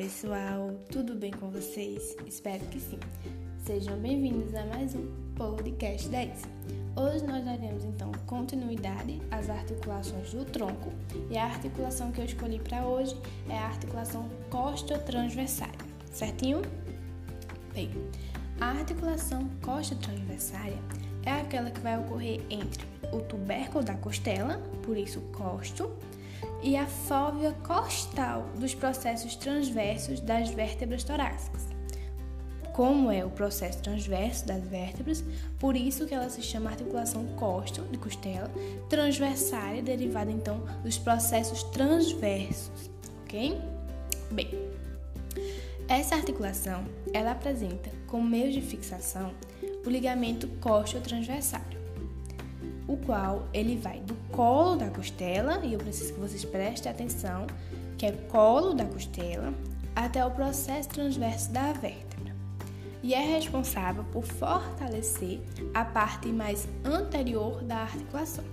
pessoal, tudo bem com vocês? Espero que sim. Sejam bem-vindos a mais um podcast 10. Hoje nós daremos então continuidade às articulações do tronco e a articulação que eu escolhi para hoje é a articulação costotransversária, certinho? Bem, a articulação costotransversária é aquela que vai ocorrer entre o tubérculo da costela, por isso costo, e a fóvea costal dos processos transversos das vértebras torácicas. Como é o processo transverso das vértebras, por isso que ela se chama articulação costo de costela, transversária, derivada então dos processos transversos, ok? Bem, essa articulação ela apresenta como meio de fixação o ligamento costo-transversário o qual ele vai do colo da costela, e eu preciso que vocês prestem atenção, que é colo da costela, até o processo transverso da vértebra. E é responsável por fortalecer a parte mais anterior da articulação.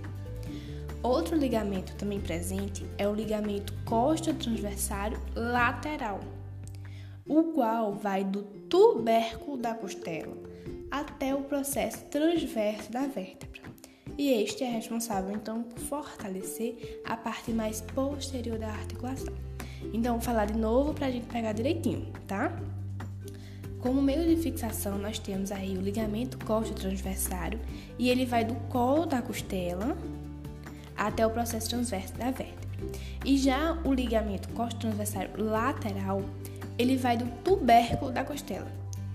Outro ligamento também presente é o ligamento costo-transversário lateral, o qual vai do tubérculo da costela até o processo transverso da vértebra e este é responsável então por fortalecer a parte mais posterior da articulação. Então, vou falar de novo para a gente pegar direitinho, tá? Como meio de fixação, nós temos aí o ligamento costo-transversário e ele vai do colo da costela até o processo transverso da vértebra. E já o ligamento costo-transversário lateral, ele vai do tubérculo da costela.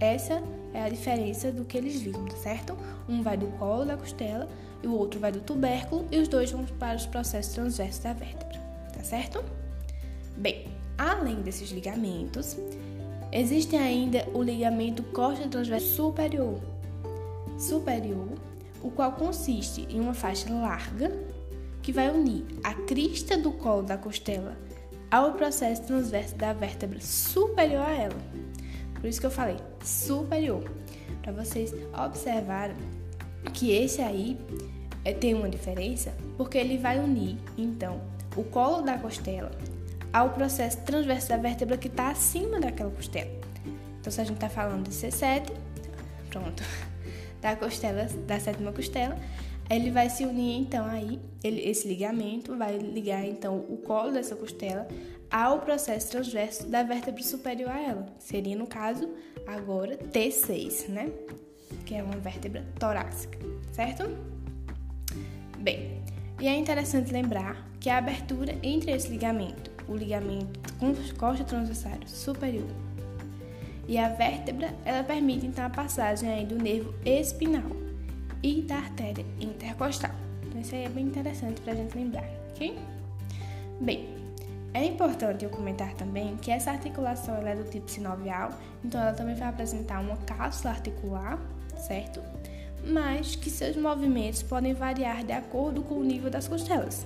Essa é a diferença do que eles viram, tá certo? Um vai do colo da costela e o outro vai do tubérculo e os dois vão para os processos transversos da vértebra, tá certo? Bem, além desses ligamentos, existe ainda o ligamento costa transverso superior. Superior, o qual consiste em uma faixa larga que vai unir a crista do colo da costela ao processo transverso da vértebra superior a ela. Por isso que eu falei superior, para vocês observarem que esse aí é, tem uma diferença porque ele vai unir, então, o colo da costela ao processo transverso da vértebra que está acima daquela costela. Então, se a gente está falando de C7, pronto, da costela, da sétima costela, ele vai se unir, então, aí, ele, esse ligamento vai ligar, então, o colo dessa costela ao processo transverso da vértebra superior a ela. Seria, no caso, agora T6, né? Que é uma vértebra torácica, certo? Bem, e é interessante lembrar que a abertura entre esse ligamento, o ligamento costa transversário superior, e a vértebra, ela permite então a passagem aí do nervo espinal e da artéria intercostal. Então isso aí é bem interessante para a gente lembrar, ok? Bem, é importante eu comentar também que essa articulação é do tipo sinovial, então ela também vai apresentar uma cápsula articular, certo? Mas que seus movimentos podem variar de acordo com o nível das costelas.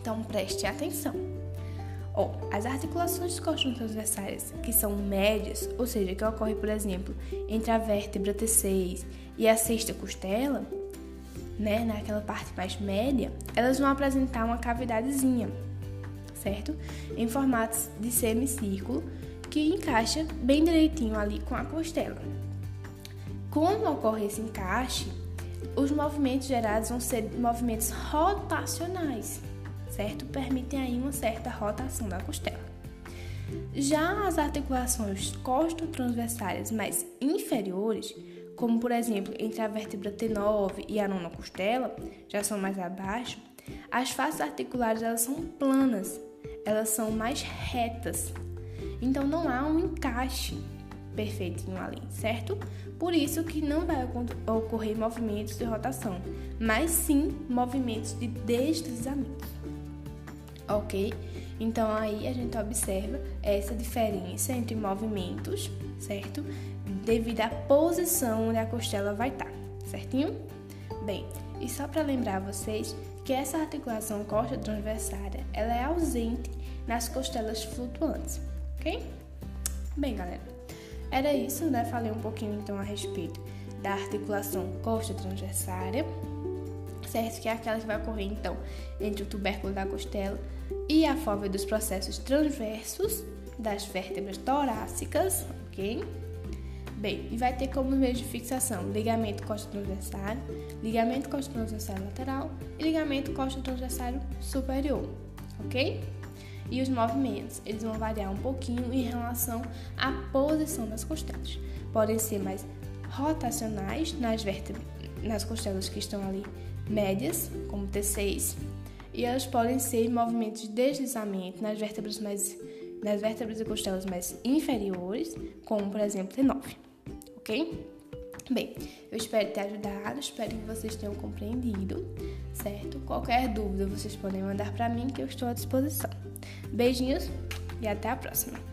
Então preste atenção. Oh, as articulações transversárias que são médias, ou seja, que ocorrem, por exemplo, entre a vértebra T6 e a sexta costela, né, naquela parte mais média, elas vão apresentar uma cavidadezinha certo? Em formatos de semicírculo que encaixa bem direitinho ali com a costela. Quando ocorre esse encaixe, os movimentos gerados vão ser movimentos rotacionais, certo? Permitem aí uma certa rotação da costela. Já as articulações costo-transversárias mais inferiores, como por exemplo entre a vértebra T9 e a nona costela, já são mais abaixo, as faces articulares elas são planas, elas são mais retas. Então não há um encaixe perfeitinho ali, certo? Por isso que não vai ocorrer movimentos de rotação, mas sim movimentos de deslizamento. Ok? Então aí a gente observa essa diferença entre movimentos, certo? Devido à posição onde a costela vai estar, certinho? Bem, e só para lembrar vocês que essa articulação costa transversária ela é ausente nas costelas flutuantes, ok? Bem, galera, era isso, né? Falei um pouquinho então a respeito da articulação costa transversária, certo? Que é aquela que vai ocorrer então entre o tubérculo da costela e a fóvea dos processos transversos das vértebras torácicas, ok? Bem, e vai ter como meio de fixação ligamento costo-transversário, ligamento costo-transversário lateral e ligamento costo-transversário superior, ok? E os movimentos, eles vão variar um pouquinho em relação à posição das costelas. Podem ser mais rotacionais nas nas costelas que estão ali médias, como T6, e elas podem ser movimentos de deslizamento nas vértebras mais nas vértebras e costelas mais inferiores, como por exemplo T9, ok? Bem, eu espero ter ajudado, espero que vocês tenham compreendido, certo? Qualquer dúvida vocês podem mandar para mim que eu estou à disposição. Beijinhos e até a próxima!